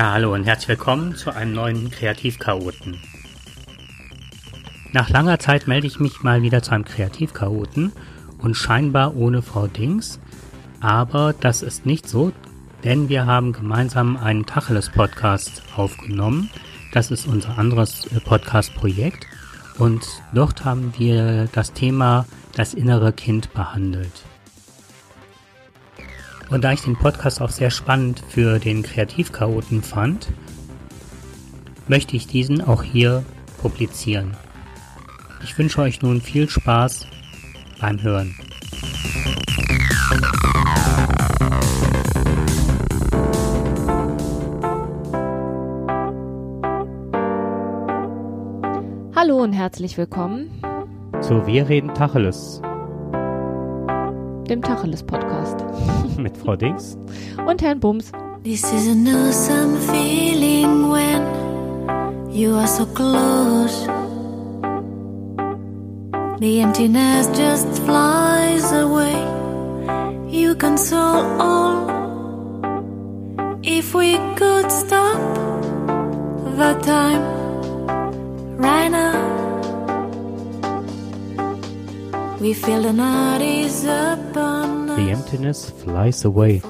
Ja, hallo und herzlich willkommen zu einem neuen Kreativchaoten. Nach langer Zeit melde ich mich mal wieder zu einem Kreativchaoten und scheinbar ohne Frau Dings. Aber das ist nicht so, denn wir haben gemeinsam einen Tacheles-Podcast aufgenommen. Das ist unser anderes äh, Podcast-Projekt. Und dort haben wir das Thema das innere Kind behandelt. Und da ich den Podcast auch sehr spannend für den Kreativchaoten fand, möchte ich diesen auch hier publizieren. Ich wünsche euch nun viel Spaß beim Hören. Hallo und herzlich willkommen zu Wir reden Tacheles, dem Tacheles Podcast mit Frau Dings und Herrn Bums. This is an awesome feeling when you are so close. The emptiness just flies away. You console all. If we could stop the time right now, we feel the night is upon. The emptiness flies away.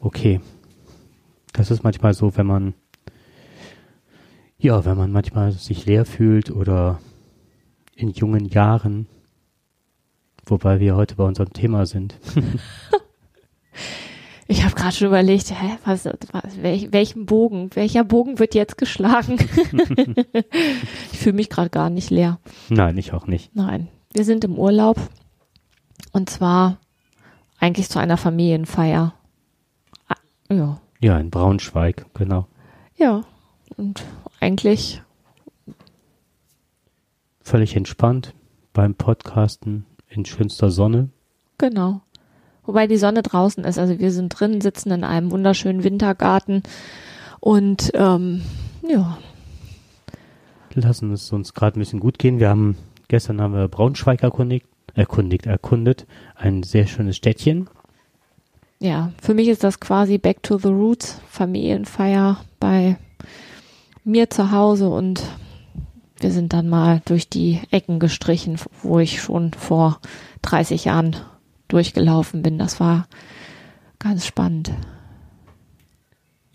Okay. Das ist manchmal so, wenn man ja, wenn man manchmal sich leer fühlt oder in jungen Jahren, wobei wir heute bei unserem Thema sind. Ich habe gerade schon überlegt, hä, was, was welch, welchen Bogen, welcher Bogen wird jetzt geschlagen? ich fühle mich gerade gar nicht leer. Nein, ich auch nicht. Nein, wir sind im Urlaub und zwar eigentlich zu einer Familienfeier. Ah, Ja, Ja, in Braunschweig, genau. ja. Und eigentlich, Völlig entspannt beim Podcasten in schönster Sonne. genau. Wobei die Sonne draußen ist. Also wir sind drin, sitzen in einem wunderschönen Wintergarten und ähm, ja, Lassen es uns gerade ein bisschen gut gehen. Wir haben gestern haben wir Braunschweig erkundigt, erkundigt, erkundet. Ein sehr schönes Städtchen. ja, für mich ist das quasi Back to the Roots, Familienfeier bei mir zu Hause und wir sind dann mal durch die Ecken gestrichen, wo ich schon vor 30 Jahren durchgelaufen bin. Das war ganz spannend.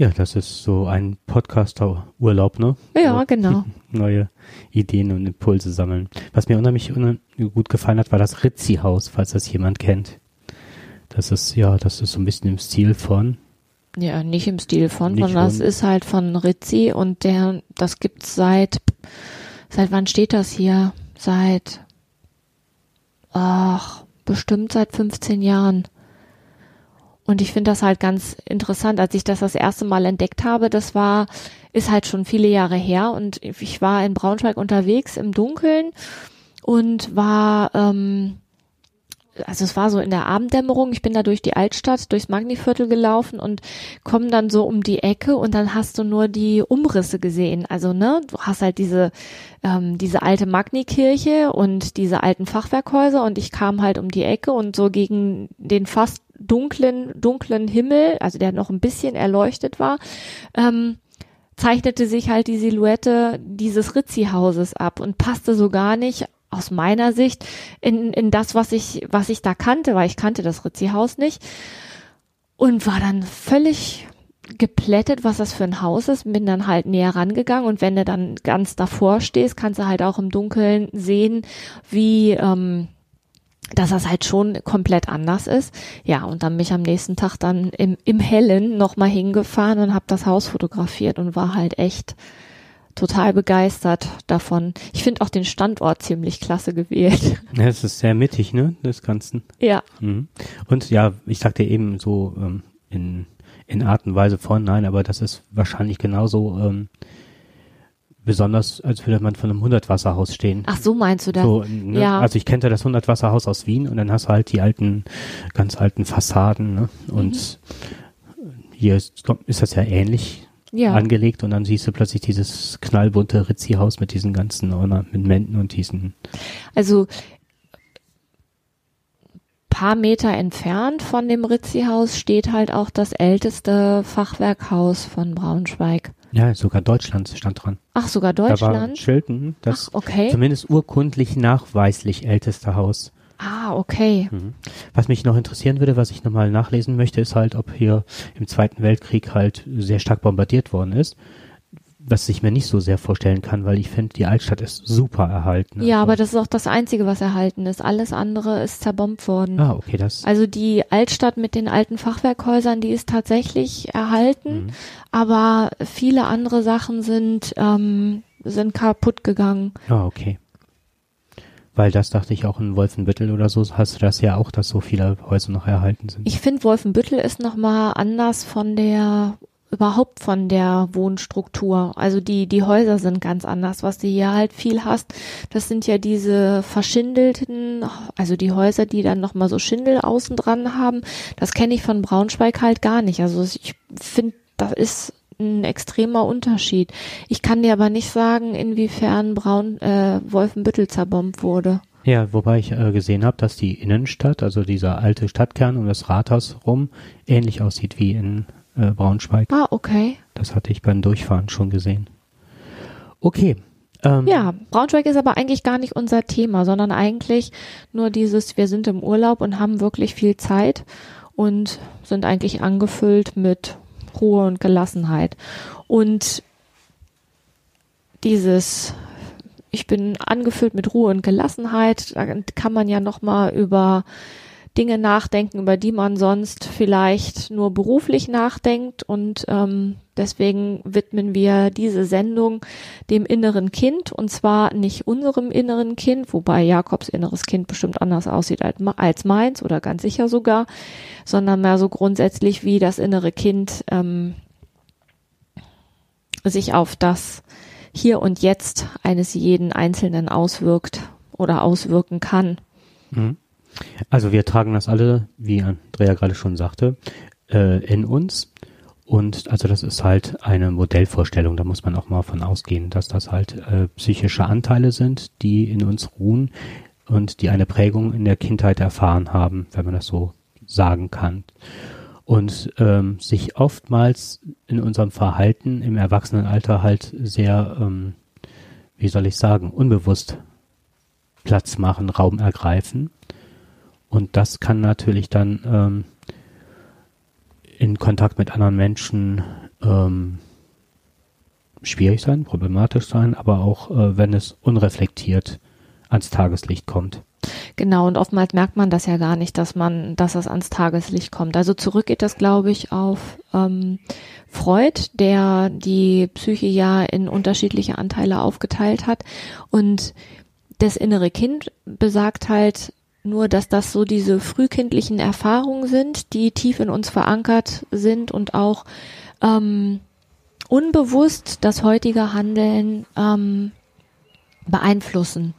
Ja, das ist so ein Podcaster-Urlaub, ne? Ja, Wo genau. Neue Ideen und Impulse sammeln. Was mir unheimlich, gut gefallen hat, war das Ritzi-Haus, falls das jemand kennt. Das ist, ja, das ist so ein bisschen im Stil von, Ja, nicht im Stil von, sondern das ist halt von Rizzi und der, das gibt's seit, seit wann steht das hier? Seit, ach, bestimmt seit 15 Jahren. Und ich finde das halt ganz interessant, als ich das das erste Mal entdeckt habe, das war, ist halt schon viele Jahre her und ich war in Braunschweig unterwegs im Dunkeln und war, ähm, also es war so in der Abenddämmerung, ich bin da durch die Altstadt, durchs Magniviertel gelaufen und komme dann so um die Ecke und dann hast du nur die Umrisse gesehen. Also, ne, du hast halt diese, ähm, diese alte Magnikirche und diese alten Fachwerkhäuser und ich kam halt um die Ecke und so gegen den fast dunklen, dunklen Himmel, also der noch ein bisschen erleuchtet war, ähm, zeichnete sich halt die Silhouette dieses Rizzi-Hauses ab und passte so gar nicht aus meiner Sicht in, in das, was ich, was ich da kannte, weil ich kannte das Rizzi-Haus nicht und war dann völlig geplättet, was das für ein Haus ist, bin dann halt näher rangegangen und wenn du dann ganz davor stehst, kannst du halt auch im Dunkeln sehen, wie, ähm, dass das halt schon komplett anders ist. Ja, und dann bin ich am nächsten Tag dann im, im Hellen nochmal hingefahren und habe das Haus fotografiert und war halt echt total begeistert davon. Ich finde auch den Standort ziemlich klasse gewählt. ja, es ist sehr mittig, ne, des Ganzen. ja, Mhm. Und ja, ich sagte eben so ähm, in, in Art und Weise von, nein, aber das ist wahrscheinlich genauso ähm, besonders, als würde man von einem Hundertwasserhaus stehen. ach so meinst du das? So, ne? Ja. Also ich kenne das Hundertwasserhaus aus Wien und dann hast du halt die alten, ganz alten Fassaden, ne? Und hier ist, ist das ja ähnlich Mhm. ja. angelegt und dann siehst du plötzlich dieses knallbunte Rizzi-Haus mit diesen ganzen Ornamenten und diesen Also paar Meter entfernt von dem Ritzi-Haus steht halt auch das älteste Fachwerkhaus von Braunschweig. Ja, sogar Deutschland stand dran. Ach, sogar Da war Deutschland? Schilden, das Ach, okay. zumindest urkundlich nachweislich älteste Haus. Ah, okay. Mhm. Was mich noch interessieren würde, was ich nochmal nachlesen möchte, ist halt, ob hier im Zweiten Weltkrieg halt sehr stark bombardiert worden ist. Was ich mir nicht so sehr vorstellen kann, weil ich finde, die Altstadt ist super erhalten. Ja, Also- aber das ist auch das Einzige, was erhalten ist. Alles andere ist zerbombt worden. Ah, okay, das. Also die Altstadt mit den alten Fachwerkhäusern, die ist tatsächlich erhalten, Mhm. aber viele andere Sachen sind, ähm, sind kaputt gegangen. Ah, okay. Weil das dachte ich auch in Wolfenbüttel oder so, hast du das ja auch, dass so viele Häuser noch erhalten sind. Ich finde, Wolfenbüttel ist nochmal anders von der, überhaupt von der Wohnstruktur. Also die, die Häuser sind ganz anders. Was du hier halt viel hast, das sind ja diese verschindelten, also die Häuser, die dann nochmal so Schindel außen dran haben. Das kenne ich von Braunschweig halt gar nicht. Also ich finde, das ist ein extremer Unterschied. Ich kann dir aber nicht sagen, inwiefern Braun, äh, Wolfenbüttel zerbombt wurde. Ja, wobei ich äh, gesehen habe, dass die Innenstadt, also dieser alte Stadtkern um das Rathaus rum, ähnlich aussieht wie in äh, Braunschweig. Ah, okay. Das hatte ich beim Durchfahren schon gesehen. Okay. Ähm, Ja, Braunschweig ist aber eigentlich gar nicht unser Thema, sondern eigentlich nur dieses, wir sind im Urlaub und haben wirklich viel Zeit und sind eigentlich angefüllt mit Ruhe und Gelassenheit. Und dieses, ich bin angefüllt mit Ruhe und Gelassenheit, da kann man ja nochmal über Dinge nachdenken, über die man sonst vielleicht nur beruflich nachdenkt. Und ähm, deswegen widmen wir diese Sendung dem inneren Kind. Und zwar nicht unserem inneren Kind, wobei Jakobs inneres Kind bestimmt anders aussieht als me- als meins oder ganz sicher sogar, sondern mehr so grundsätzlich, wie das innere Kind ähm, sich auf das Hier und Jetzt eines jeden Einzelnen auswirkt oder auswirken kann. Mhm. Also wir tragen das alle, wie Andrea gerade schon sagte, äh, in uns. Und also das ist halt eine Modellvorstellung, da muss man auch mal von ausgehen, dass das halt äh, psychische Anteile sind, die in uns ruhen und die eine Prägung in der Kindheit erfahren haben, wenn man das so sagen kann. Und ähm, sich oftmals in unserem Verhalten im Erwachsenenalter halt sehr, ähm, wie soll ich sagen, unbewusst Platz machen, Raum ergreifen. Und das kann natürlich dann ähm, in Kontakt mit anderen Menschen ähm, schwierig sein, problematisch sein, aber auch äh, wenn es unreflektiert ans Tageslicht kommt. Genau, und oftmals merkt man das ja gar nicht, dass man, dass das ans Tageslicht kommt. Also zurück geht das, glaube ich, auf ähm, Freud, der die Psyche ja in unterschiedliche Anteile aufgeteilt hat. Und das innere Kind besagt halt nur, dass das so diese frühkindlichen Erfahrungen sind, die tief in uns verankert sind und auch ähm, unbewusst das heutige Handeln ähm, beeinflussen.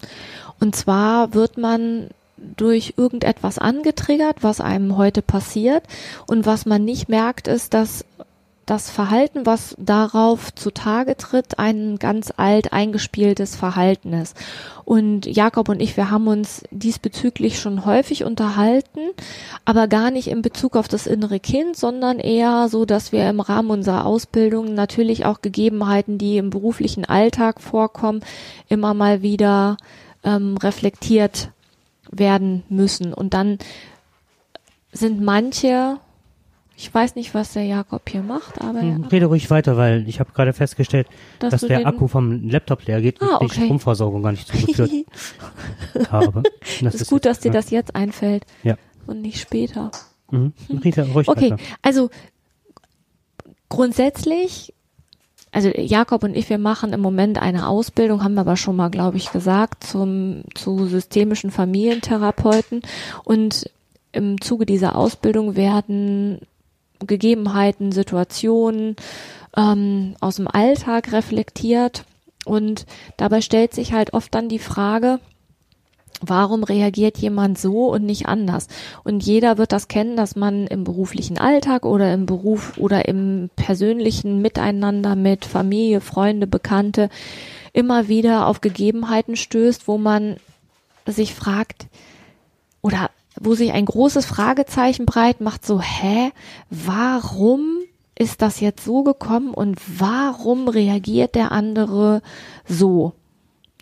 Und zwar wird man durch irgendetwas angetriggert, was einem heute passiert. Und was man nicht merkt, ist, dass das Verhalten, was darauf zutage tritt, ein ganz alt eingespieltes Verhalten ist. Und Jakob und ich, wir haben uns diesbezüglich schon häufig unterhalten, aber gar nicht in Bezug auf das innere Kind, sondern eher so, dass wir im Rahmen unserer Ausbildung natürlich auch Gegebenheiten, die im beruflichen Alltag vorkommen, immer mal wieder ähm, reflektiert werden müssen. Und dann sind manche, ich weiß nicht, was der Jakob hier macht, aber Hm, Rede ruhig weiter, weil ich habe gerade festgestellt, dass dass der Akku vom Laptop leer geht und Ah, die okay. Stromversorgung gar nicht zugeführt habe. das ist gut, dass dir ja. das jetzt einfällt Ja. und nicht später. Mhm. Rita, ruhig Okay, weiter. also grundsätzlich, also Jakob und ich, wir machen im Moment eine Ausbildung, haben wir aber schon mal, glaube ich, gesagt, zum, zu systemischen Familientherapeuten. Und im Zuge dieser Ausbildung werden Gegebenheiten, Situationen ähm, aus dem Alltag reflektiert. Und dabei stellt sich halt oft dann die Frage, warum reagiert jemand so und nicht anders? Und jeder wird das kennen, dass man im beruflichen Alltag oder im Beruf oder im persönlichen Miteinander mit Familie, Freunde, Bekannte immer wieder auf Gegebenheiten stößt, wo man sich fragt, oder wo sich ein großes Fragezeichen breit macht, so, hä, warum ist das jetzt so gekommen und warum reagiert der andere so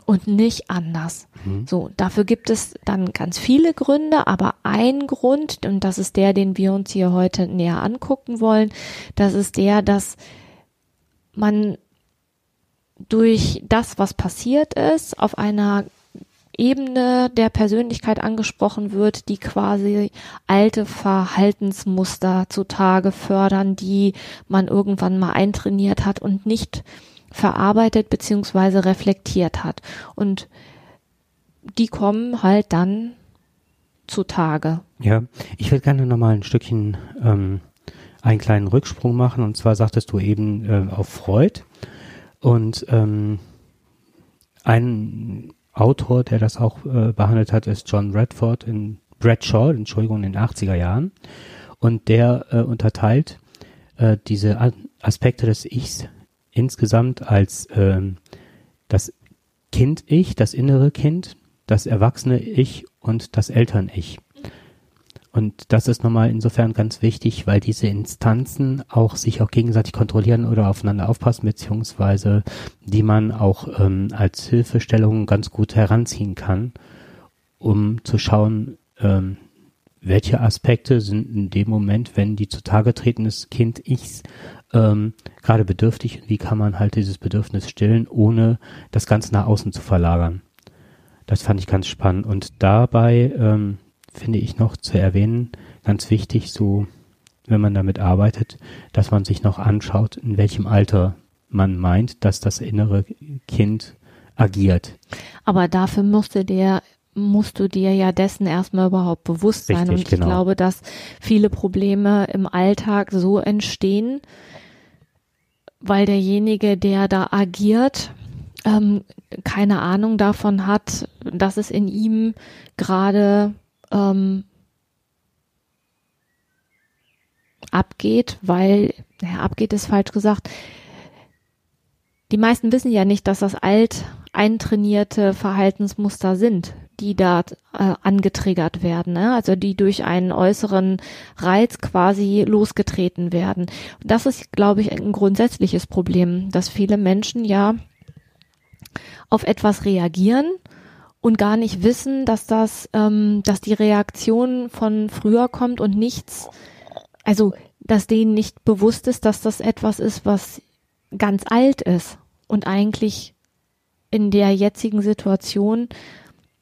und nicht anders? Mhm. So, dafür gibt es dann ganz viele Gründe, aber ein Grund, und das ist der, den wir uns hier heute näher angucken wollen, das ist der, dass man durch das, was passiert ist, auf einer Ebene der Persönlichkeit angesprochen wird, die quasi alte Verhaltensmuster zutage fördern, die man irgendwann mal eintrainiert hat und nicht verarbeitet beziehungsweise reflektiert hat. Und die kommen halt dann zutage. Ja, ich würde gerne nochmal ein Stückchen ähm, einen kleinen Rücksprung machen. Und zwar sagtest du eben äh, auf Freud. Und ähm, ein Autor, der das auch äh, behandelt hat, ist John Redford in Bradshaw, Entschuldigung, in den 80er Jahren. Und der äh, unterteilt äh, diese Aspekte des Ichs insgesamt als ähm, das Kind-Ich, das innere Kind, das erwachsene Ich und das Eltern-Ich. Und das ist nochmal insofern ganz wichtig, weil diese Instanzen auch sich auch gegenseitig kontrollieren oder aufeinander aufpassen, beziehungsweise die man auch ähm, als Hilfestellung ganz gut heranziehen kann, um zu schauen, ähm, welche Aspekte sind in dem Moment, wenn die zutage treten des Kind Ichs, ähm, gerade bedürftig und wie kann man halt dieses Bedürfnis stillen, ohne das Ganze nach außen zu verlagern. Das fand ich ganz spannend. Und dabei ähm, finde ich noch zu erwähnen, ganz wichtig, so wenn man damit arbeitet, dass man sich noch anschaut, in welchem Alter man meint, dass das innere Kind agiert. Aber dafür musste der musst du dir ja dessen erstmal überhaupt bewusst sein. Richtig, und ich genau. glaube, dass viele Probleme im Alltag so entstehen, weil derjenige, der da agiert, ähm, keine Ahnung davon hat, dass es in ihm gerade ähm, abgeht, weil, naja, abgeht ist falsch gesagt. Die meisten wissen ja nicht, dass das alt eintrainierte Verhaltensmuster sind, die da äh, angetriggert werden, ne? also die durch einen äußeren Reiz quasi losgetreten werden. Das ist, glaube ich, ein grundsätzliches Problem, dass viele Menschen ja auf etwas reagieren und gar nicht wissen, dass das, ähm, dass die Reaktion von früher kommt und nichts, also dass denen nicht bewusst ist, dass das etwas ist, was ganz alt ist und eigentlich in der jetzigen Situation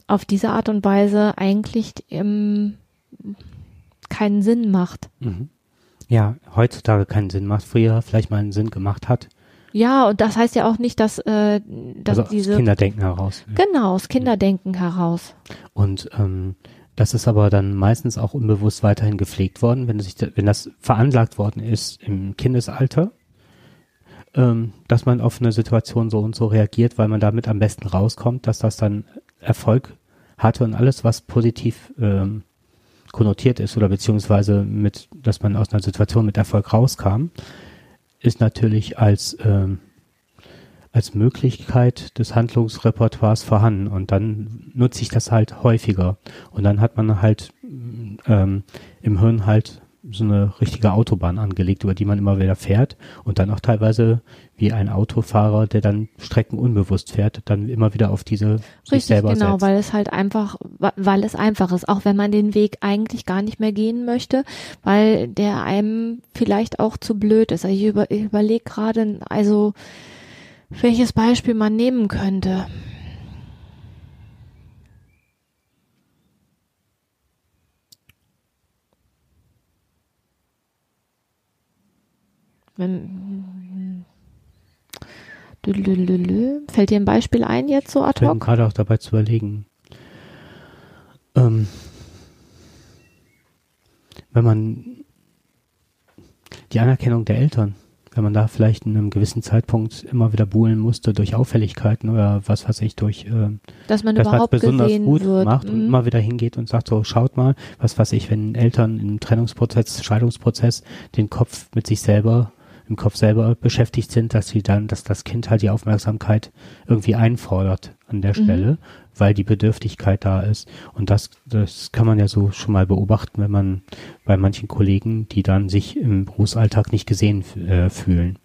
auf diese Art und Weise eigentlich ähm, keinen Sinn macht. Mhm. Ja, heutzutage keinen Sinn macht, früher vielleicht mal einen Sinn gemacht hat. Ja, und das heißt ja auch nicht, dass, äh, dass also diese aus Kinderdenken heraus. genau aus Kinderdenken heraus. Und ähm, das ist aber dann meistens auch unbewusst weiterhin gepflegt worden, wenn, sich, wenn das veranlagt worden ist im Kindesalter, ähm, dass man auf eine Situation so und so reagiert, weil man damit am besten rauskommt, dass das dann Erfolg hatte und alles, was positiv ähm, konnotiert ist oder beziehungsweise mit, dass man aus einer Situation mit Erfolg rauskam, ist natürlich als ähm, als Möglichkeit des Handlungsrepertoires vorhanden. Und dann nutze ich das halt häufiger. Und dann hat man halt ähm, im Hirn halt so eine richtige Autobahn angelegt, über die man immer wieder fährt und dann auch teilweise wie ein Autofahrer, der dann Strecken unbewusst fährt, dann immer wieder auf diese sich Richtig, selber genau, setzt. weil es halt einfach, weil es einfach ist, auch wenn man den Weg eigentlich gar nicht mehr gehen möchte, weil der einem vielleicht auch zu blöd ist. Also Ich, über, ich überlege gerade, also welches Beispiel man nehmen könnte. Wenn. Fällt dir ein Beispiel ein jetzt so Ich ad bin hoc? gerade auch dabei zu überlegen. Ähm, wenn man die Anerkennung der Eltern, wenn man da vielleicht in einem gewissen Zeitpunkt immer wieder buhlen musste durch Auffälligkeiten oder was weiß ich, durch äh, Dass man dass überhaupt besonders gut wird. macht und Mhm. immer wieder hingeht und sagt so, schaut mal, was weiß ich, wenn Eltern im Trennungsprozess, Scheidungsprozess den Kopf mit sich selber im Kopf selber beschäftigt sind, dass sie dann, dass das Kind halt die Aufmerksamkeit irgendwie einfordert an der Mhm. Stelle, weil die Bedürftigkeit da ist. Und das, das kann man ja so schon mal beobachten, wenn man bei manchen Kollegen, die dann sich im Berufsalltag nicht gesehen äh, fühlen.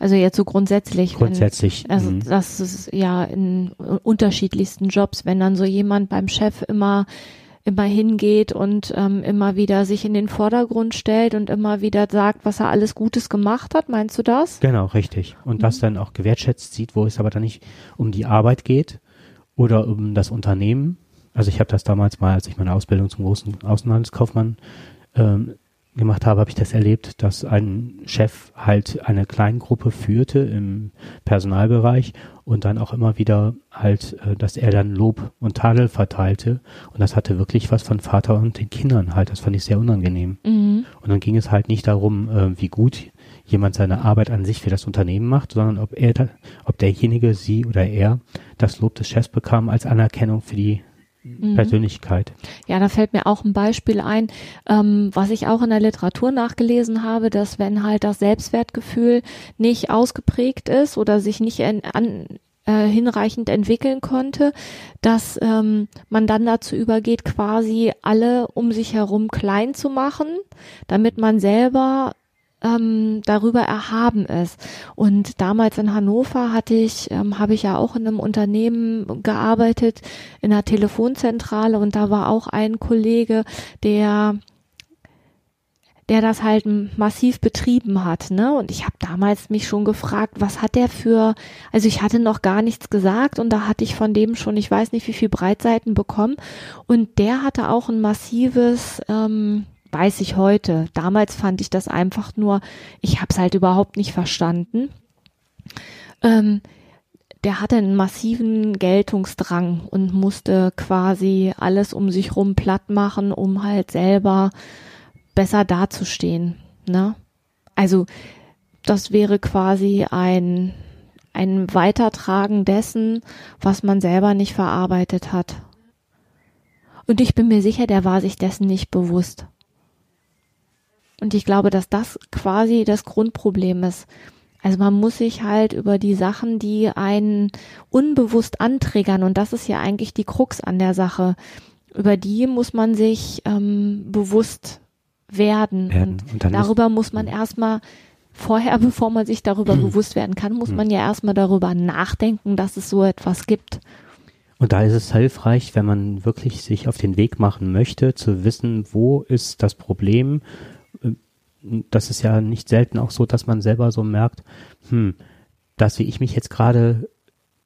Also jetzt so grundsätzlich. wenn- Grundsätzlich. Also mh. das ist ja in unterschiedlichsten Jobs, wenn dann so jemand beim Chef immer immer hingeht und ähm, immer wieder sich in den Vordergrund stellt und immer wieder sagt, was er alles Gutes gemacht hat. Meinst du das? Genau, richtig. Und Mhm. das dann auch gewertschätzt sieht, wo es aber dann nicht um die Arbeit geht oder um das Unternehmen. Also ich habe das damals mal, als ich meine Ausbildung zum großen Außenhandelskaufmann ähm, gemacht habe, habe ich das erlebt, dass ein Chef halt eine Kleingruppe führte im Personalbereich und dann auch immer wieder halt, äh, dass er dann Lob und Tadel verteilte. Und das hatte wirklich was von Vater und den Kindern halt. Das fand ich sehr unangenehm. Mhm. Und dann ging es halt nicht darum, äh, wie gut jemand seine Arbeit an sich für das Unternehmen macht, sondern ob er, ob derjenige, sie oder er das Lob des Chefs bekam als Anerkennung für die Mhm. Persönlichkeit. Ja, da fällt mir auch ein Beispiel ein, ähm, was ich auch in der Literatur nachgelesen habe, dass wenn halt das Selbstwertgefühl nicht ausgeprägt ist oder sich nicht in, an, äh, hinreichend entwickeln konnte, dass ähm, man dann dazu übergeht, quasi alle um sich herum klein zu machen, damit man selber ähm, darüber erhaben ist. Und damals in Hannover hatte ich, ähm, habe ich ja auch in einem Unternehmen gearbeitet, in einer Telefonzentrale und da war auch ein Kollege, der der das halt massiv betrieben hat, ne? Und ich habe damals mich schon gefragt, was hat der für, also ich hatte noch gar nichts gesagt und da hatte ich von dem schon, ich weiß nicht, wie viel Breitseiten bekommen und der hatte auch ein massives ähm, weiß ich heute. Damals fand ich das einfach nur, ich habe es halt überhaupt nicht verstanden. Ähm, der hatte einen massiven Geltungsdrang und musste quasi alles um sich rum platt machen, um halt selber besser dazustehen. Ne? Also das wäre quasi ein, ein Weitertragen dessen, was man selber nicht verarbeitet hat. Und ich bin mir sicher, der war sich dessen nicht bewusst. Und ich glaube, dass das quasi das Grundproblem ist. Also man muss sich halt über die Sachen, die einen unbewusst anträgern, und das ist ja eigentlich die Krux an der Sache, über die muss man sich ähm, bewusst werden. werden. Und, Und darüber muss man erstmal vorher, bevor man sich darüber bewusst werden kann, muss man ja erstmal darüber nachdenken, dass es so etwas gibt. Und da ist es hilfreich, wenn man wirklich sich auf den Weg machen möchte, zu wissen, wo ist das Problem. Das ist ja nicht selten auch so, dass man selber so merkt, hm, das, wie ich mich jetzt gerade,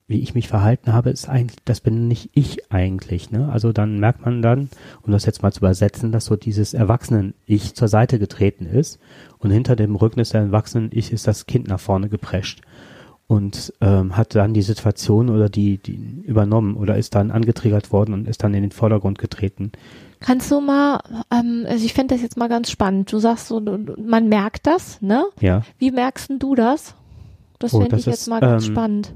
wie ich mich verhalten habe, ist eigentlich, das bin nicht ich eigentlich, ne? Also dann merkt man dann, um das jetzt mal zu übersetzen, dass so dieses Erwachsenen-Ich zur Seite getreten ist und hinter dem Rücken des Erwachsenen-Ich ist das Kind nach vorne geprescht und ähm, hat dann die Situation oder die, die übernommen oder ist dann angetriggert worden und ist dann in den Vordergrund getreten. Kannst du mal, ähm, also ich finde das jetzt mal ganz spannend. Du sagst so, man merkt das, ne? Ja. Wie merkst denn du das? Das Oh, fände ich jetzt ist, mal ganz ähm, spannend.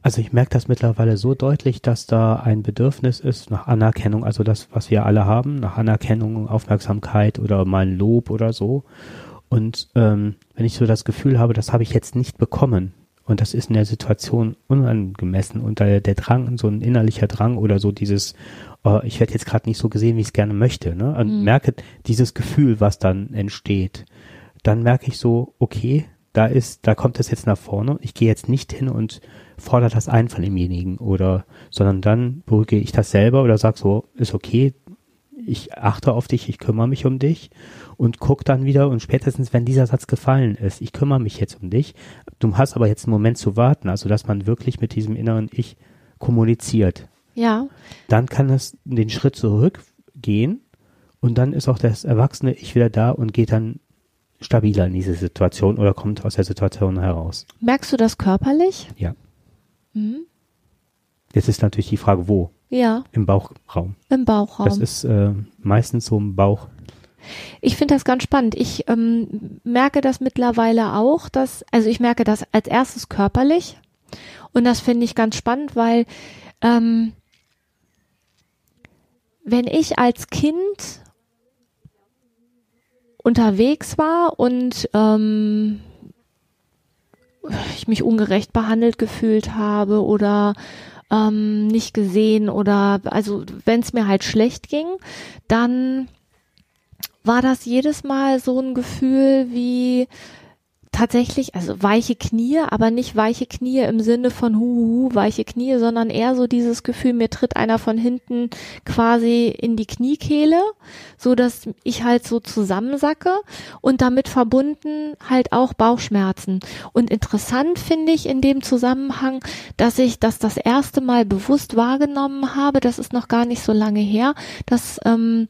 Also ich merke das mittlerweile so deutlich, dass da ein Bedürfnis ist nach Anerkennung, also das, was wir alle haben, nach Anerkennung, Aufmerksamkeit oder mal ein Lob oder so. Und ähm, wenn ich so das Gefühl habe, das habe ich jetzt nicht bekommen und das ist in der Situation unangemessen und der, der Drang, so ein innerlicher Drang oder so dieses, äh, ich werde jetzt gerade nicht so gesehen, wie ich es gerne möchte, ne? Und Mhm. merke dieses Gefühl, was dann entsteht, dann merke ich so, okay, da ist, da kommt es jetzt nach vorne. Ich gehe jetzt nicht hin und fordere das ein von demjenigen oder, sondern dann beruhige ich das selber oder sag so, ist okay, ich achte auf dich, ich kümmere mich um dich und guck dann wieder und spätestens, wenn dieser Satz gefallen ist, ich kümmere mich jetzt um dich, du hast aber jetzt einen Moment zu warten, also dass man wirklich mit diesem inneren Ich kommuniziert. Ja, Dann kann es den Schritt zurückgehen und dann ist auch das erwachsene Ich wieder da und geht dann stabiler in diese Situation oder kommt aus der Situation heraus. merkst du das körperlich? Ja. Mhm. Jetzt ist natürlich die Frage, wo? Ja, Im Bauchraum. im Bauchraum. Das ist äh, meistens so im Bauch. Ich finde das ganz spannend. Ich ähm, merke das mittlerweile auch, dass, also ich merke das als erstes körperlich und das finde ich ganz spannend, weil ähm, wenn ich als Kind unterwegs war und ähm, ich mich ungerecht behandelt gefühlt habe oder ähm, nicht gesehen oder also wenn es mir halt schlecht ging, dann war das jedes Mal so ein Gefühl wie tatsächlich, also weiche Knie, aber nicht weiche Knie im Sinne von huhuhu, weiche Knie, sondern eher so dieses Gefühl, mir tritt einer von hinten quasi in die Kniekehle, so dass ich halt so zusammensacke und damit verbunden halt auch Bauchschmerzen. Und interessant finde ich in dem Zusammenhang, dass ich das das erste Mal bewusst wahrgenommen habe, das ist noch gar nicht so lange her, dass ähm,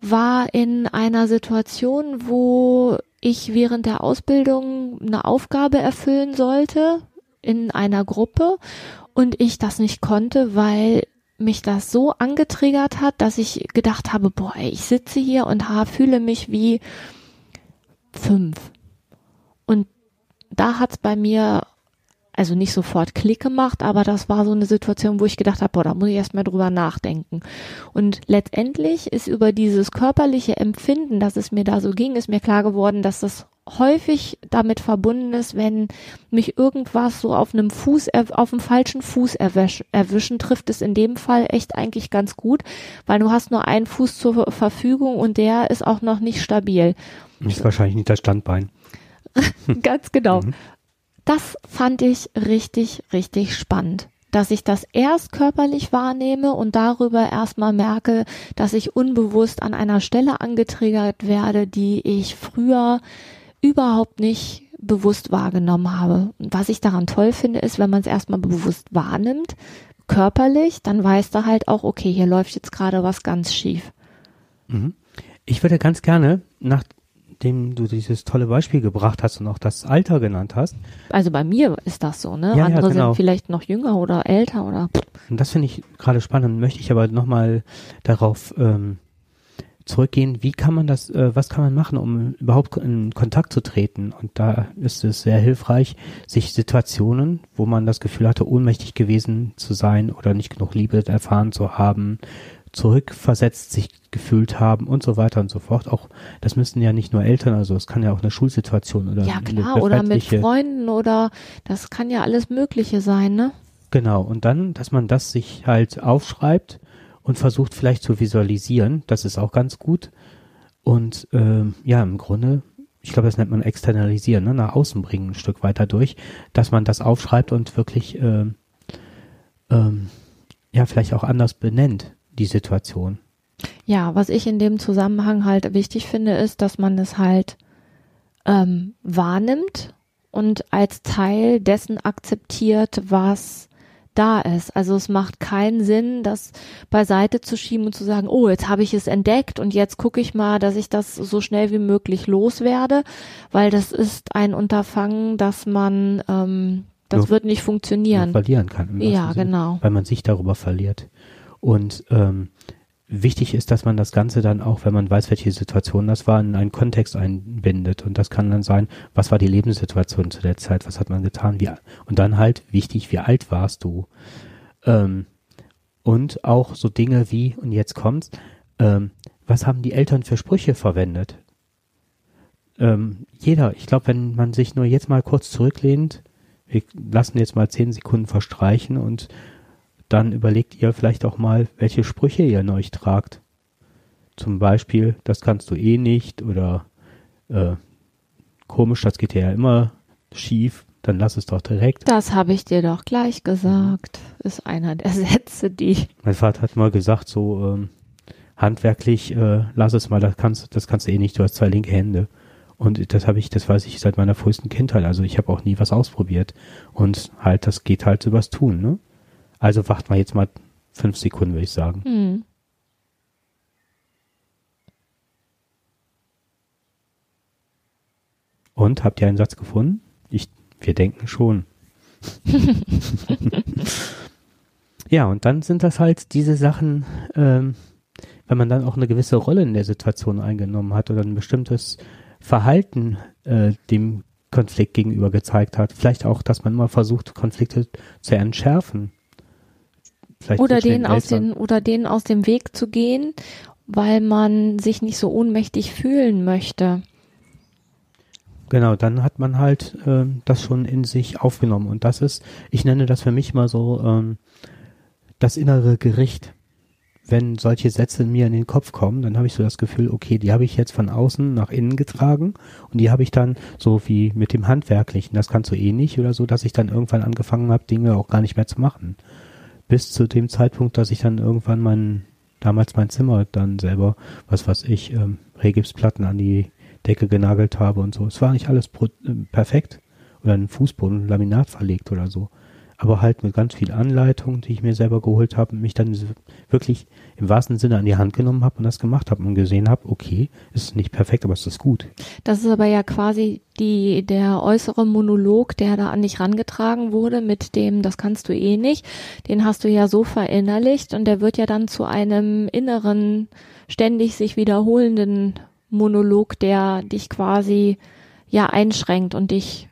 war in einer Situation, wo ich während der Ausbildung eine Aufgabe erfüllen sollte in einer Gruppe und ich das nicht konnte, weil mich das so angetriggert hat, dass ich gedacht habe, boah, ich sitze hier und fühle mich wie fünf. Und da hat's bei mir also nicht sofort Klick gemacht, aber das war so eine Situation, wo ich gedacht habe, boah, da muss ich erstmal drüber nachdenken. Und letztendlich ist über dieses körperliche Empfinden, dass es mir da so ging, ist mir klar geworden, dass das häufig damit verbunden ist, wenn mich irgendwas so auf einem Fuß, auf dem falschen Fuß erwisch, erwischen, trifft es in dem Fall echt eigentlich ganz gut, weil du hast nur einen Fuß zur Verfügung und der ist auch noch nicht stabil. Ist wahrscheinlich nicht das Standbein. ganz genau. Mhm das fand ich richtig, richtig spannend dass ich das erst körperlich wahrnehme und darüber erstmal merke, dass ich unbewusst an einer Stelle angetriggert werde, die ich früher überhaupt nicht bewusst wahrgenommen habe. Und was ich daran toll finde, ist, wenn man es erstmal bewusst wahrnimmt, körperlich, dann weiß da halt auch, okay, hier läuft jetzt gerade was ganz schief. Mhm. Ich würde ganz gerne nach dem du dieses tolle Beispiel gebracht hast und auch das Alter genannt hast. Also bei mir ist das so, ne? Ja, Andere ja, genau. sind vielleicht noch jünger oder älter oder. Und das finde ich gerade spannend. Möchte ich aber nochmal darauf ähm, zurückgehen. Wie kann man das, äh, was kann man machen, um überhaupt in Kontakt zu treten? Und da ist es sehr hilfreich, sich Situationen, wo man das Gefühl hatte, ohnmächtig gewesen zu sein oder nicht genug Liebe erfahren zu haben, zurückversetzt sich gefühlt haben und so weiter und so fort. Auch das müssen ja nicht nur Eltern, also es kann ja auch eine Schulsituation oder ja klar oder mit Freunden oder das kann ja alles Mögliche sein, ne? Genau und dann, dass man das sich halt aufschreibt und versucht vielleicht zu visualisieren, das ist auch ganz gut und ähm, ja im Grunde ich glaube, das nennt man externalisieren, ne? nach außen bringen ein Stück weiter durch, dass man das aufschreibt und wirklich ähm, ähm, ja vielleicht auch anders benennt die Situation. Ja, was ich in dem Zusammenhang halt wichtig finde, ist, dass man es halt ähm, wahrnimmt und als Teil dessen akzeptiert, was da ist. Also es macht keinen Sinn, das beiseite zu schieben und zu sagen, oh, jetzt habe ich es entdeckt und jetzt gucke ich mal, dass ich das so schnell wie möglich loswerde, weil das ist ein Unterfangen, dass man ähm, das nur, wird nicht funktionieren. verlieren kann. Ja, genau. Weil man sich darüber verliert. Und ähm, wichtig ist, dass man das Ganze dann auch, wenn man weiß, welche Situation das war, in einen Kontext einbindet. Und das kann dann sein, was war die Lebenssituation zu der Zeit, was hat man getan, wie, und dann halt wichtig, wie alt warst du? Ähm, und auch so Dinge wie, und jetzt kommt's, ähm, was haben die Eltern für Sprüche verwendet? Ähm, jeder, ich glaube, wenn man sich nur jetzt mal kurz zurücklehnt, wir lassen jetzt mal zehn Sekunden verstreichen und dann überlegt ihr vielleicht auch mal, welche Sprüche ihr in euch tragt. Zum Beispiel, das kannst du eh nicht oder äh, komisch, das geht ja immer schief, dann lass es doch direkt. Das habe ich dir doch gleich gesagt, ist einer der Sätze, die. Mein Vater hat mal gesagt, so ähm, handwerklich, äh, lass es mal, das kannst, das kannst du eh nicht, du hast zwei linke Hände. Und das habe ich, das weiß ich seit meiner frühesten Kindheit. Also ich habe auch nie was ausprobiert. Und halt, das geht halt übers Tun, ne? Also warten wir jetzt mal fünf Sekunden, würde ich sagen. Mhm. Und habt ihr einen Satz gefunden? Ich, wir denken schon. ja, und dann sind das halt diese Sachen, ähm, wenn man dann auch eine gewisse Rolle in der Situation eingenommen hat oder ein bestimmtes Verhalten äh, dem Konflikt gegenüber gezeigt hat. Vielleicht auch, dass man immer versucht, Konflikte zu entschärfen Vielleicht oder den aus den oder denen aus dem Weg zu gehen weil man sich nicht so ohnmächtig fühlen möchte. Genau, dann hat man halt äh, das schon in sich aufgenommen. Und das ist, ich nenne das für mich mal so ähm, das innere Gericht. Wenn solche Sätze mir in den Kopf kommen, dann habe ich so das Gefühl, okay, die habe ich jetzt von außen nach innen getragen und die habe ich dann so wie mit dem Handwerklichen, das kannst du eh nicht oder so, dass ich dann irgendwann angefangen habe, Dinge auch gar nicht mehr zu machen. Bis zu dem Zeitpunkt, dass ich dann irgendwann mein, damals mein Zimmer dann selber, was weiß ich, ähm, Regipsplatten an die Decke genagelt habe und so. Es war nicht alles äh, perfekt oder ein Fußboden, Laminat verlegt oder so. Aber halt mit ganz viel Anleitung, die ich mir selber geholt habe und mich dann wirklich im wahrsten Sinne an die Hand genommen habe und das gemacht habe und gesehen habe, okay, ist nicht perfekt, aber es ist gut. Das ist aber ja quasi die, der äußere Monolog, der da an dich rangetragen wurde mit dem, das kannst du eh nicht. Den hast du ja so verinnerlicht und der wird ja dann zu einem inneren, ständig sich wiederholenden Monolog, der dich quasi ja einschränkt und dich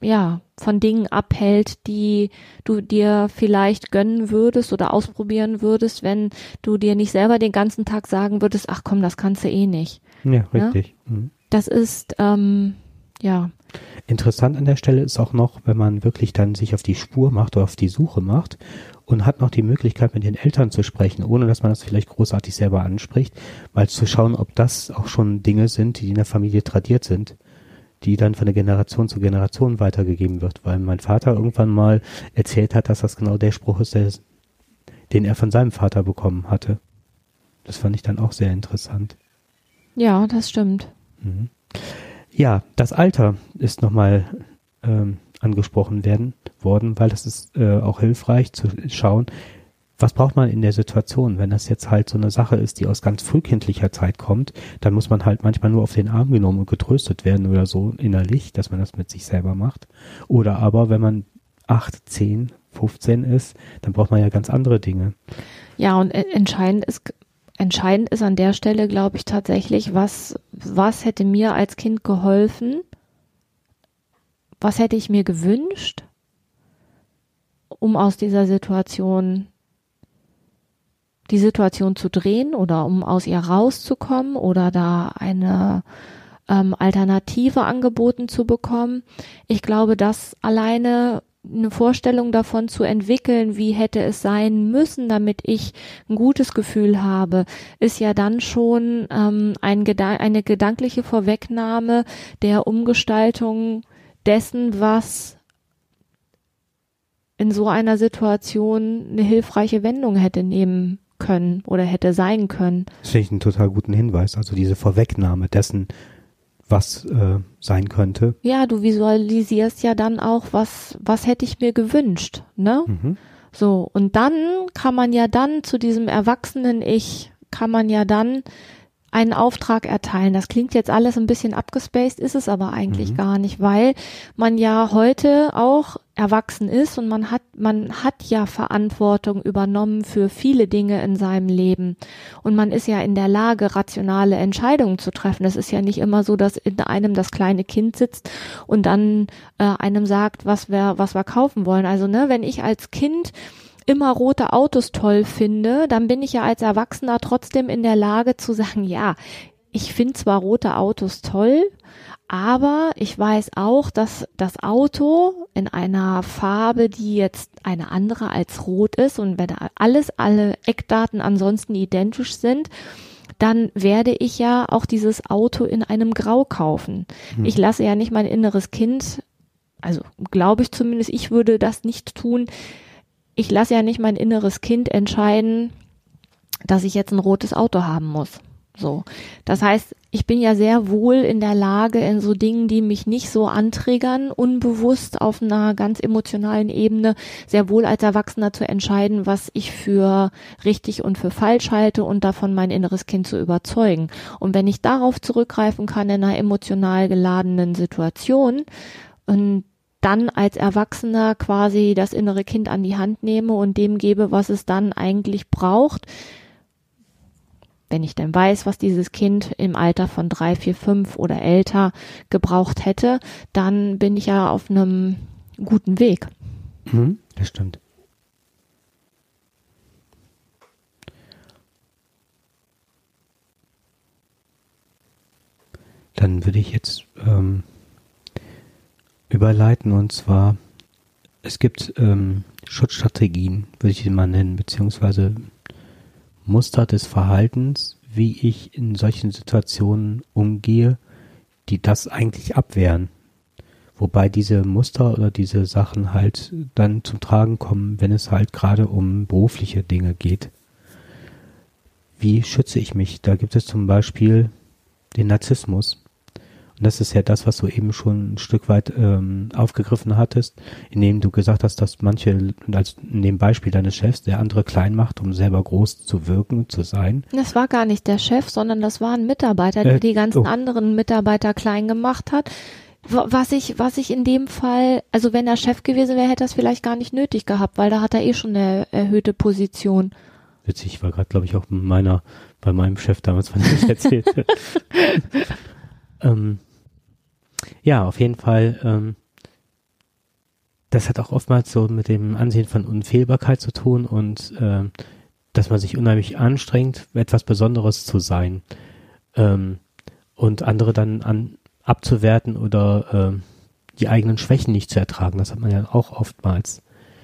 ja von Dingen abhält, die du dir vielleicht gönnen würdest oder ausprobieren würdest, wenn du dir nicht selber den ganzen Tag sagen würdest, ach komm, das kannst du eh nicht. Ja, richtig. Ja? Mhm. Das ist ähm, ja. Interessant an der Stelle ist auch noch, wenn man wirklich dann sich auf die Spur macht oder auf die Suche macht und hat noch die Möglichkeit, mit den Eltern zu sprechen, ohne dass man das vielleicht großartig selber anspricht, mal zu schauen, ob das auch schon Dinge sind, die in der Familie tradiert sind, die dann von der Generation zu Generation weitergegeben wird, weil mein Vater irgendwann mal erzählt hat, dass das genau der Spruch ist, der, den er von seinem Vater bekommen hatte. Das fand ich dann auch sehr interessant. Ja, das stimmt. Mhm. Ja, das Alter ist nochmal ähm, angesprochen werden worden, weil das ist äh, auch hilfreich zu schauen, was braucht man in der Situation? Wenn das jetzt halt so eine Sache ist, die aus ganz frühkindlicher Zeit kommt, dann muss man halt manchmal nur auf den Arm genommen und getröstet werden oder so innerlich, dass man das mit sich selber macht. Oder aber, wenn man acht, zehn, 15 ist, dann braucht man ja ganz andere Dinge. Ja, und entscheidend ist, entscheidend ist an der Stelle, glaube ich, tatsächlich, was, was hätte mir als Kind geholfen, was hätte ich mir gewünscht, um aus dieser Situation die Situation zu drehen oder um aus ihr rauszukommen oder da eine ähm, Alternative angeboten zu bekommen. Ich glaube, das alleine eine Vorstellung davon zu entwickeln, wie hätte es sein müssen, damit ich ein gutes Gefühl habe, ist ja dann schon ähm, ein Gedan eine gedankliche Vorwegnahme der Umgestaltung dessen, was in so einer Situation eine hilfreiche Wendung hätte nehmen können oder hätte sein können. Das finde ich einen total guten Hinweis. Also diese Vorwegnahme dessen, was äh, sein könnte. Ja, du visualisierst ja dann auch, was, was hätte ich mir gewünscht, ne? Mhm. So, und dann kann man ja dann zu diesem erwachsenen Ich, kann man ja dann einen Auftrag erteilen. Das klingt jetzt alles ein bisschen abgespaced, ist es aber eigentlich mhm. gar nicht, weil man ja heute auch erwachsen ist und man hat, man hat ja Verantwortung übernommen für viele Dinge in seinem Leben. Und man ist ja in der Lage, rationale Entscheidungen zu treffen. Es ist ja nicht immer so, dass in einem das kleine Kind sitzt und dann äh, einem sagt, was wir, was wir kaufen wollen. Also, ne, wenn ich als Kind immer rote Autos toll finde, dann bin ich ja als Erwachsener trotzdem in der Lage zu sagen, ja, ich finde zwar rote Autos toll, aber ich weiß auch, dass das Auto in einer Farbe, die jetzt eine andere als rot ist und wenn alles, alle Eckdaten ansonsten identisch sind, dann werde ich ja auch dieses Auto in einem Grau kaufen. Hm. Ich lasse ja nicht mein inneres Kind, also glaube ich zumindest, ich würde das nicht tun, ich lasse ja nicht mein inneres Kind entscheiden, dass ich jetzt ein rotes Auto haben muss. So. Das heißt, ich bin ja sehr wohl in der Lage, in so Dingen, die mich nicht so antriggern, unbewusst auf einer ganz emotionalen Ebene, sehr wohl als Erwachsener zu entscheiden, was ich für richtig und für falsch halte und davon mein inneres Kind zu überzeugen. Und wenn ich darauf zurückgreifen kann in einer emotional geladenen Situation und dann als Erwachsener quasi das innere Kind an die Hand nehme und dem gebe, was es dann eigentlich braucht, wenn ich denn weiß, was dieses Kind im Alter von drei, vier, fünf oder älter gebraucht hätte, dann bin ich ja auf einem guten Weg. Mhm, das stimmt. Dann würde ich jetzt ähm überleiten und zwar, es gibt ähm, Schutzstrategien, würde ich sie mal nennen, beziehungsweise Muster des Verhaltens, wie ich in solchen Situationen umgehe, die das eigentlich abwehren. Wobei diese Muster oder diese Sachen halt dann zum Tragen kommen, wenn es halt gerade um berufliche Dinge geht. Wie schütze ich mich? Da gibt es zum Beispiel den Narzissmus. Und das ist ja das, was du eben schon ein Stück weit ähm, aufgegriffen hattest, indem du gesagt hast, dass manche, als in dem Beispiel deines Chefs, der andere klein macht, um selber groß zu wirken, zu sein. Das war gar nicht der Chef, sondern das war ein Mitarbeiter, der Äh, die ganzen oh. anderen Mitarbeiter klein gemacht hat. Wa- Was ich, was ich in dem Fall, also wenn er Chef gewesen wäre, hätte er es vielleicht gar nicht nötig gehabt, weil da hat er eh schon eine erhöhte Position. Witzig, ich war gerade, glaube ich, auch meiner, bei meinem Chef damals, von dem ich erzählte. ähm, ja, auf jeden Fall. Ähm, das hat auch oftmals so mit dem Ansehen von Unfehlbarkeit zu tun und ähm, dass man sich unheimlich anstrengt, etwas Besonderes zu sein ähm, und andere dann an abzuwerten oder ähm, die eigenen Schwächen nicht zu ertragen. Das hat man ja auch oftmals.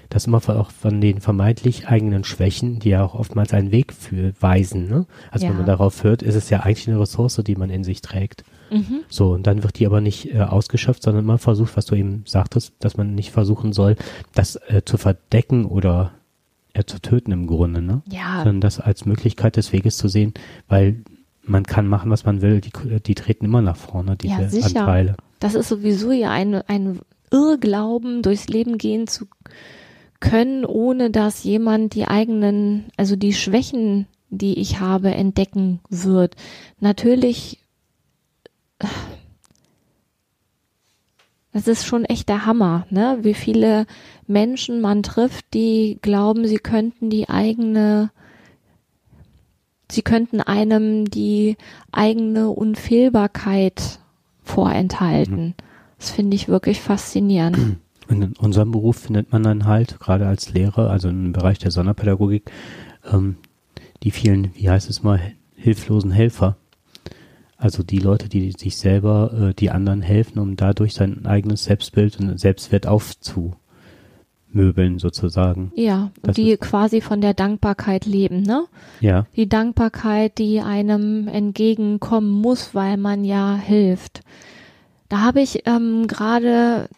Das immer von, auch von den vermeintlich eigenen Schwächen, die ja auch oftmals einen Weg für weisen. Ne? Also Ja. wenn man darauf hört, ist es ja eigentlich eine Ressource, die man in sich trägt. Mhm. So, und dann wird die aber nicht äh, ausgeschöpft, sondern man versucht, was du eben sagtest, dass man nicht versuchen soll, das äh, zu verdecken oder äh, zu töten im Grunde, ne? Ja, Sondern das als Möglichkeit des Weges zu sehen, weil man kann machen, was man will, die, die treten immer nach vorne, diese Ja, sicher. Anteile. das ist sowieso ja ein, ein Irrglauben, durchs Leben gehen zu können, ohne dass jemand die eigenen, also die Schwächen, die ich habe, entdecken wird. Natürlich, das ist schon echt der Hammer, ne? Wie viele Menschen man trifft, die glauben, sie könnten die eigene, sie könnten einem die eigene Unfehlbarkeit vorenthalten. Das finde ich wirklich faszinierend. Und in unserem Beruf findet man dann halt, gerade als Lehrer, also im Bereich der Sonderpädagogik, ähm, die vielen, wie heißt es mal, hilflosen Helfer. Also die Leute, die sich selber, äh, die anderen helfen, um dadurch sein eigenes Selbstbild und Selbstwert aufzumöbeln, sozusagen. Ja, Das die quasi von der Dankbarkeit leben, ne? Ja, Die Dankbarkeit, die einem entgegenkommen muss, weil man ja hilft. Da habe ich ähm, gerade,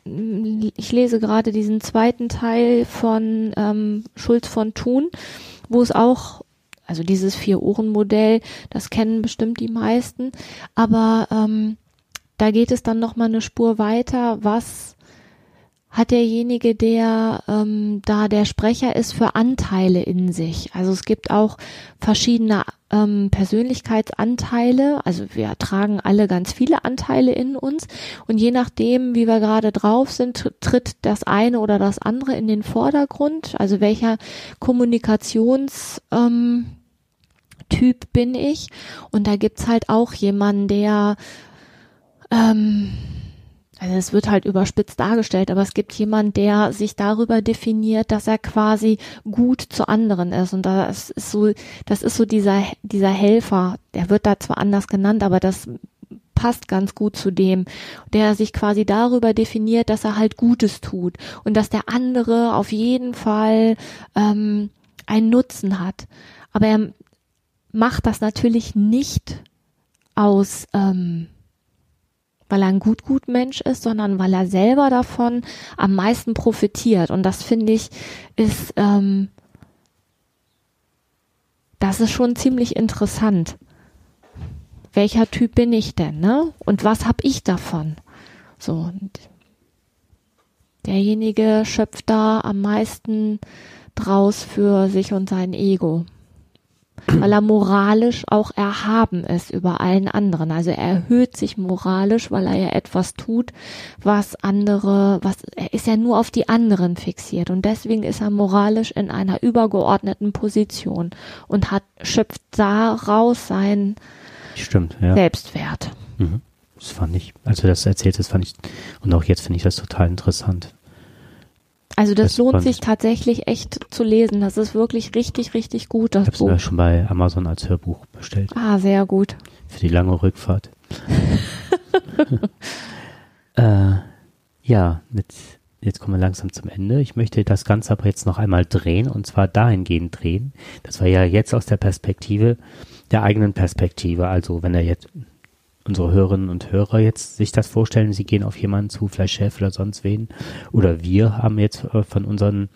ich lese gerade diesen zweiten Teil von ähm, Schulz von Thun, wo es auch, also dieses Vier-Ohren-Modell, das kennen bestimmt die meisten, aber ähm, da geht es dann noch mal eine Spur weiter, was hat derjenige, der ähm, da der Sprecher ist, für Anteile in sich. Also es gibt auch verschiedene ähm, Persönlichkeitsanteile. Also wir tragen alle ganz viele Anteile in uns und je nachdem, wie wir gerade drauf sind, tr- tritt das eine oder das andere in den Vordergrund. Also welcher Kommunikations ähm, Typ bin ich? Und da gibt's halt auch jemanden, der ähm, also es wird halt überspitzt dargestellt, aber es gibt jemand, der sich darüber definiert, dass er quasi gut zu anderen ist. Und das ist so, das ist so dieser, dieser Helfer, der wird da zwar anders genannt, aber das passt ganz gut zu dem, der sich quasi darüber definiert, dass er halt Gutes tut und dass der andere auf jeden Fall ähm, einen Nutzen hat. Aber er macht das natürlich nicht aus ähm, weil er ein Gut-Gut-Mensch ist, sondern weil er selber davon am meisten profitiert. Und das finde ich ist, ähm, das ist schon ziemlich interessant. Welcher Typ bin ich denn, ne? Und was habe ich davon? So, derjenige schöpft da am meisten draus für sich und sein Ego weil er moralisch auch erhaben ist über allen anderen. Also er erhöht sich moralisch, weil er ja etwas tut, was andere, was er ist ja nur auf die anderen fixiert und deswegen ist er moralisch in einer übergeordneten Position und hat schöpft daraus seinen stimmt, ja. Selbstwert. Mhm. Das fand ich, als du das erzählt hast, fand ich, und auch jetzt finde ich das total interessant. Also das Das lohnt sich ich- tatsächlich echt zu lesen. Das ist wirklich richtig, richtig gut, das Ich habe es Buch. mir schon bei Amazon als Hörbuch bestellt. Ah, sehr gut. für die lange Rückfahrt. äh, ja, mit, jetzt kommen wir langsam zum Ende. Ich möchte das Ganze aber jetzt noch einmal drehen und zwar dahingehend drehen. Das war ja jetzt aus der Perspektive der eigenen Perspektive. Also wenn er jetzt unsere Hörerinnen und Hörer jetzt sich das vorstellen, sie gehen auf jemanden zu, vielleicht Chef oder sonst wen, oder wir haben jetzt äh, von unseren,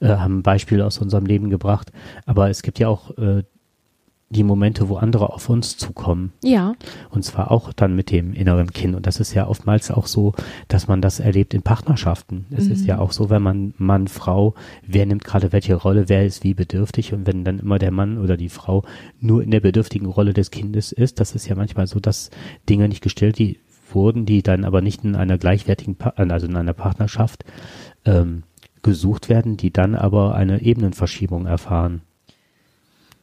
äh, haben Beispiele aus unserem Leben gebracht, aber es gibt ja auch äh, die Momente, wo andere auf uns zukommen. Ja. Und zwar auch dann mit dem inneren Kind. Und das ist ja oftmals auch so, dass man das erlebt in Partnerschaften. Es mhm. ist ja auch so, wenn man Mann, Frau, wer nimmt gerade welche Rolle, wer ist wie bedürftig. Und wenn dann immer der Mann oder die Frau nur in der bedürftigen Rolle des Kindes ist, das ist ja manchmal so, dass Dinge nicht gestellt die wurden, die dann aber nicht in einer gleichwertigen, also in einer Partnerschaft ähm, gesucht werden, die dann aber eine Ebenenverschiebung erfahren.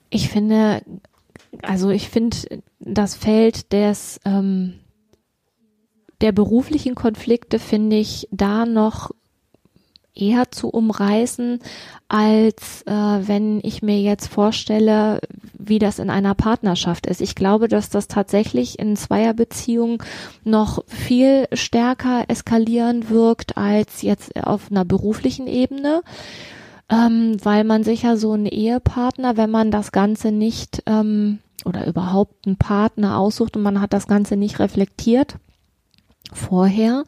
Ich finde, also ich finde das Feld des ähm, der beruflichen Konflikte finde ich da noch eher zu umreißen, als äh, wenn ich mir jetzt vorstelle, wie das in einer Partnerschaft ist. Ich glaube, dass das tatsächlich in Zweierbeziehungen noch viel stärker eskalieren wirkt als jetzt auf einer beruflichen Ebene ähm, weil man sich ja so einen Ehepartner, wenn man das Ganze nicht ähm, oder überhaupt einen Partner aussucht und man hat das Ganze nicht reflektiert vorher,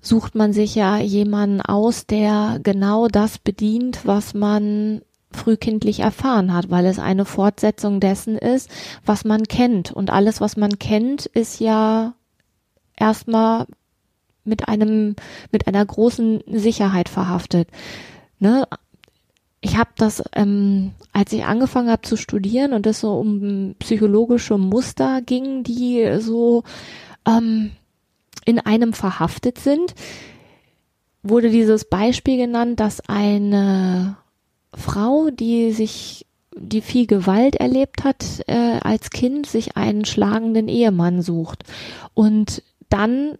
sucht man sich ja jemanden aus, der genau das bedient, was man frühkindlich erfahren hat, weil es eine Fortsetzung dessen ist, was man kennt. Und alles, was man kennt, ist ja erstmal mit einem, mit einer großen Sicherheit verhaftet. Ne? Ich habe das, ähm, als ich angefangen habe zu studieren und es so um psychologische Muster ging, die so ähm, in einem verhaftet sind, wurde dieses Beispiel genannt, dass eine Frau, die sich die viel Gewalt erlebt hat äh, als Kind, sich einen schlagenden Ehemann sucht. Und dann,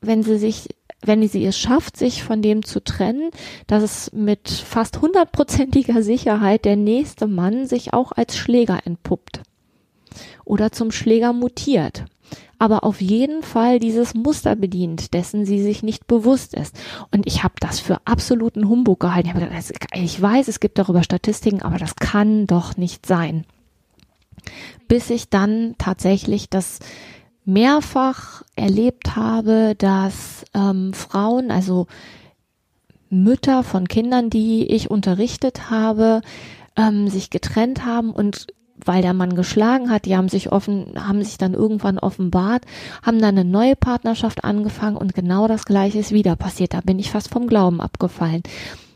wenn sie sich wenn sie es schafft, sich von dem zu trennen, dass es mit fast hundertprozentiger Sicherheit der nächste Mann sich auch als Schläger entpuppt oder zum Schläger mutiert aber auf jeden Fall dieses Muster bedient, dessen sie sich nicht bewusst ist. Und ich habe das für absoluten Humbug gehalten. Ich, gedacht, ich weiß, es gibt darüber Statistiken, aber das kann doch nicht sein. Bis ich dann tatsächlich das mehrfach erlebt habe, dass ähm, Frauen, also Mütter von Kindern, die ich unterrichtet habe, ähm, sich getrennt haben und weil der Mann geschlagen hat, die haben sich offen, haben sich dann irgendwann offenbart, haben dann eine neue Partnerschaft angefangen und genau das gleiche ist wieder passiert. Da bin ich fast vom Glauben abgefallen.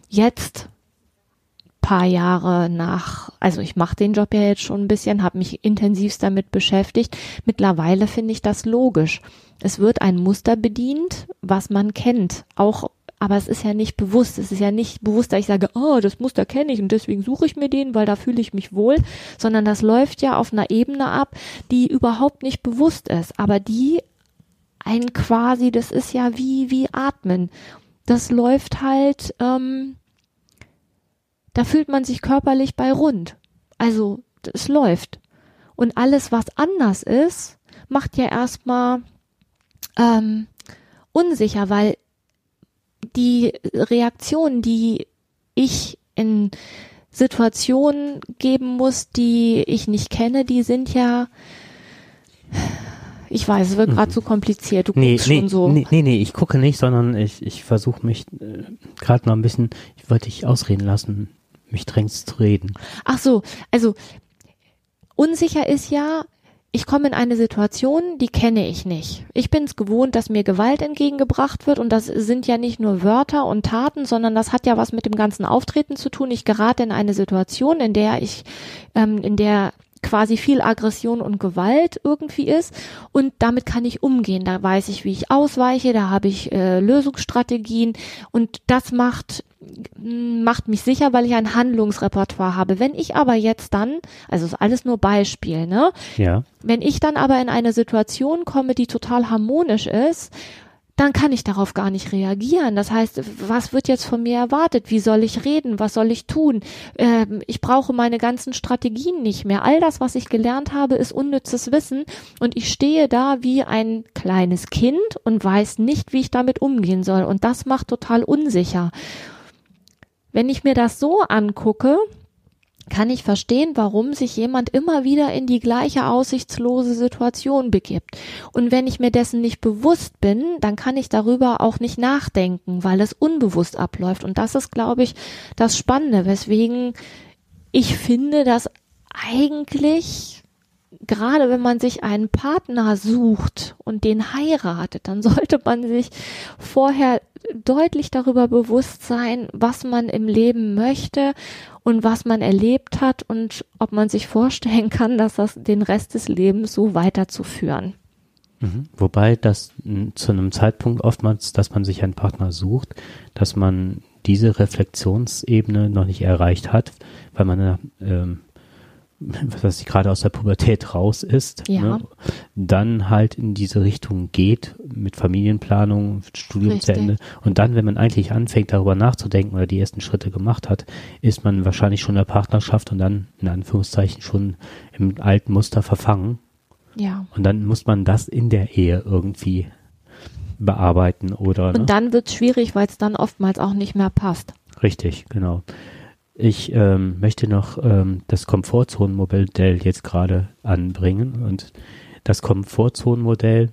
Jetzt paar Jahre nach, also ich mache den Job ja jetzt schon ein bisschen, habe mich intensivst damit beschäftigt. Mittlerweile finde ich das logisch. Es wird ein Muster bedient, was man kennt, auch aber es ist ja nicht bewusst. Es ist ja nicht bewusst, dass ich sage, oh, das Muster kenne ich und deswegen suche ich mir den, weil da fühle ich mich wohl, sondern das läuft ja auf einer Ebene ab, die überhaupt nicht bewusst ist, aber die ein quasi, das ist ja wie wie atmen. Das läuft halt ähm, da fühlt man sich körperlich bei rund. Also es läuft. Und alles, was anders ist, macht ja erstmal ähm, unsicher, weil die Reaktionen, die ich in Situationen geben muss, die ich nicht kenne, die sind ja ich weiß, es wird gerade mhm. zu kompliziert. Du nee, guckst nee, schon so. Nee, nee, nee, ich gucke nicht, sondern ich, ich versuche mich äh, gerade mal ein bisschen, ich wollte dich ausreden lassen mich drängst zu reden. Ach so, also unsicher ist ja, ich komme in eine Situation, die kenne ich nicht. Ich bin es gewohnt, dass mir Gewalt entgegengebracht wird und das sind ja nicht nur Wörter und Taten, sondern das hat ja was mit dem ganzen Auftreten zu tun. Ich gerate in eine Situation, in der ich, ähm, in der quasi viel Aggression und Gewalt irgendwie ist und damit kann ich umgehen. Da weiß ich, wie ich ausweiche, da habe ich äh, Lösungsstrategien und das macht macht mich sicher, weil ich ein Handlungsrepertoire habe. Wenn ich aber jetzt dann, also ist alles nur Beispiel, ne? Ja. Wenn ich dann aber in eine Situation komme, die total harmonisch ist, dann kann ich darauf gar nicht reagieren. Das heißt, was wird jetzt von mir erwartet? Wie soll ich reden? Was soll ich tun? Ähm, ich brauche meine ganzen Strategien nicht mehr. All das, was ich gelernt habe, ist unnützes Wissen und ich stehe da wie ein kleines Kind und weiß nicht, wie ich damit umgehen soll. Und das macht total unsicher. Wenn ich mir das so angucke, kann ich verstehen, warum sich jemand immer wieder in die gleiche aussichtslose Situation begibt. Und wenn ich mir dessen nicht bewusst bin, dann kann ich darüber auch nicht nachdenken, weil es unbewusst abläuft. Und das ist, glaube ich, das Spannende, weswegen ich finde, dass eigentlich gerade wenn man sich einen Partner sucht und den heiratet, dann sollte man sich vorher deutlich darüber bewusst sein, was man im Leben möchte und was man erlebt hat und ob man sich vorstellen kann, dass das den Rest des Lebens so weiterzuführen. Mhm. Wobei das zu einem Zeitpunkt oftmals, dass man sich einen Partner sucht, dass man diese Reflexionsebene noch nicht erreicht hat, weil man ähm, was weiß ich, gerade aus der Pubertät raus ist, Ja. ne, dann halt in diese Richtung geht mit Familienplanung, Studium Richtig. zu Ende. Und dann, wenn man eigentlich anfängt, darüber nachzudenken oder die ersten Schritte gemacht hat, ist man wahrscheinlich schon in der Partnerschaft und dann in Anführungszeichen schon im alten Muster verfangen. Ja. Und dann muss man das in der Ehe irgendwie bearbeiten oder ne? Und dann wird es schwierig, weil es dann oftmals auch nicht mehr passt. Richtig, genau. Ich ähm, möchte noch ähm, das Komfortzonenmodell jetzt gerade anbringen und das Komfortzonenmodell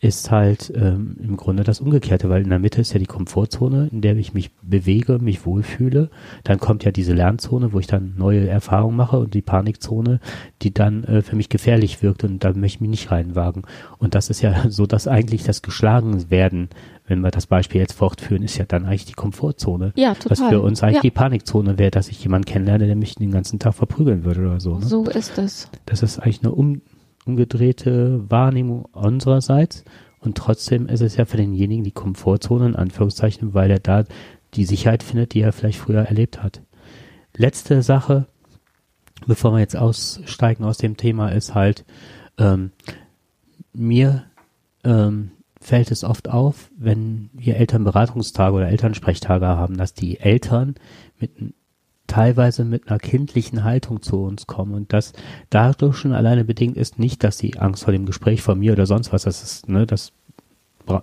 ist halt ähm, im Grunde das Umgekehrte, weil in der Mitte ist ja die Komfortzone, in der ich mich bewege, mich wohlfühle. Dann kommt ja diese Lernzone, wo ich dann neue Erfahrungen mache und die Panikzone, die dann äh, für mich gefährlich wirkt und da möchte ich mich nicht reinwagen. Und das ist ja so, dass eigentlich das Geschlagenwerden, wenn wir das Beispiel jetzt fortführen, ist ja dann eigentlich die Komfortzone. Ja, total. Was für uns eigentlich Ja. die Panikzone wäre, dass ich jemanden kennenlerne, der mich den ganzen Tag verprügeln würde oder so. Ne? So ist es. Das ist eigentlich eine um, umgedrehte Wahrnehmung unsererseits und trotzdem ist es ja für denjenigen die Komfortzone in Anführungszeichen, weil er da die Sicherheit findet, die er vielleicht früher erlebt hat. Letzte Sache, bevor wir jetzt aussteigen aus dem Thema, ist halt, ähm, mir ähm, fällt es oft auf, wenn wir Elternberatungstage oder Elternsprechtage haben, dass die Eltern mit teilweise mit einer kindlichen Haltung zu uns kommen und das dadurch schon alleine bedingt ist nicht, dass sie Angst vor dem Gespräch von mir oder sonst was, das ist, ne, das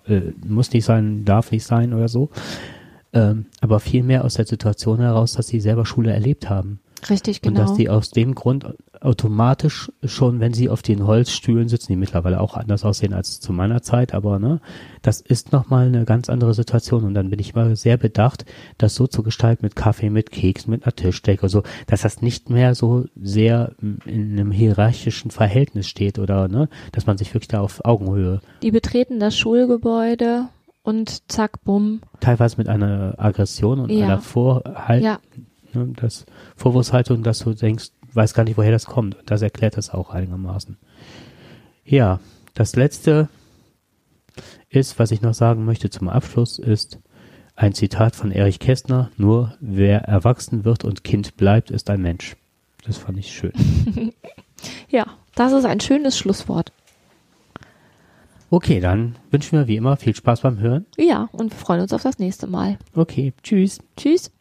äh, muss nicht sein, darf nicht sein oder so, ähm, aber vielmehr aus der Situation heraus, dass sie selber Schule erlebt haben Richtig, und genau. dass die aus dem Grund automatisch schon, wenn sie auf den Holzstühlen sitzen, die mittlerweile auch anders aussehen als zu meiner Zeit, aber ne, das ist nochmal eine ganz andere Situation und dann bin ich mal sehr bedacht, das so zu gestalten mit Kaffee, mit Keks, mit einer Tischdecke, so, dass das nicht mehr so sehr in einem hierarchischen Verhältnis steht oder ne, dass man sich wirklich da auf Augenhöhe, Die betreten das Schulgebäude und zack, bumm. teilweise mit einer Aggression und Ja. einer Vorhalt, Ja, ne, das Vorwurfshaltung, dass du denkst, weiß gar nicht, woher das kommt. Und das erklärt das auch einigermaßen. Ja, das letzte ist, was ich noch sagen möchte zum Abschluss, ist ein Zitat von Erich Kästner, nur wer erwachsen wird und Kind bleibt, ist ein Mensch. Das fand ich schön. ja, das ist ein schönes Schlusswort. Okay, dann wünschen wir wie immer viel Spaß beim Hören. Ja, und wir freuen uns auf das nächste Mal. Okay, tschüss. Tschüss.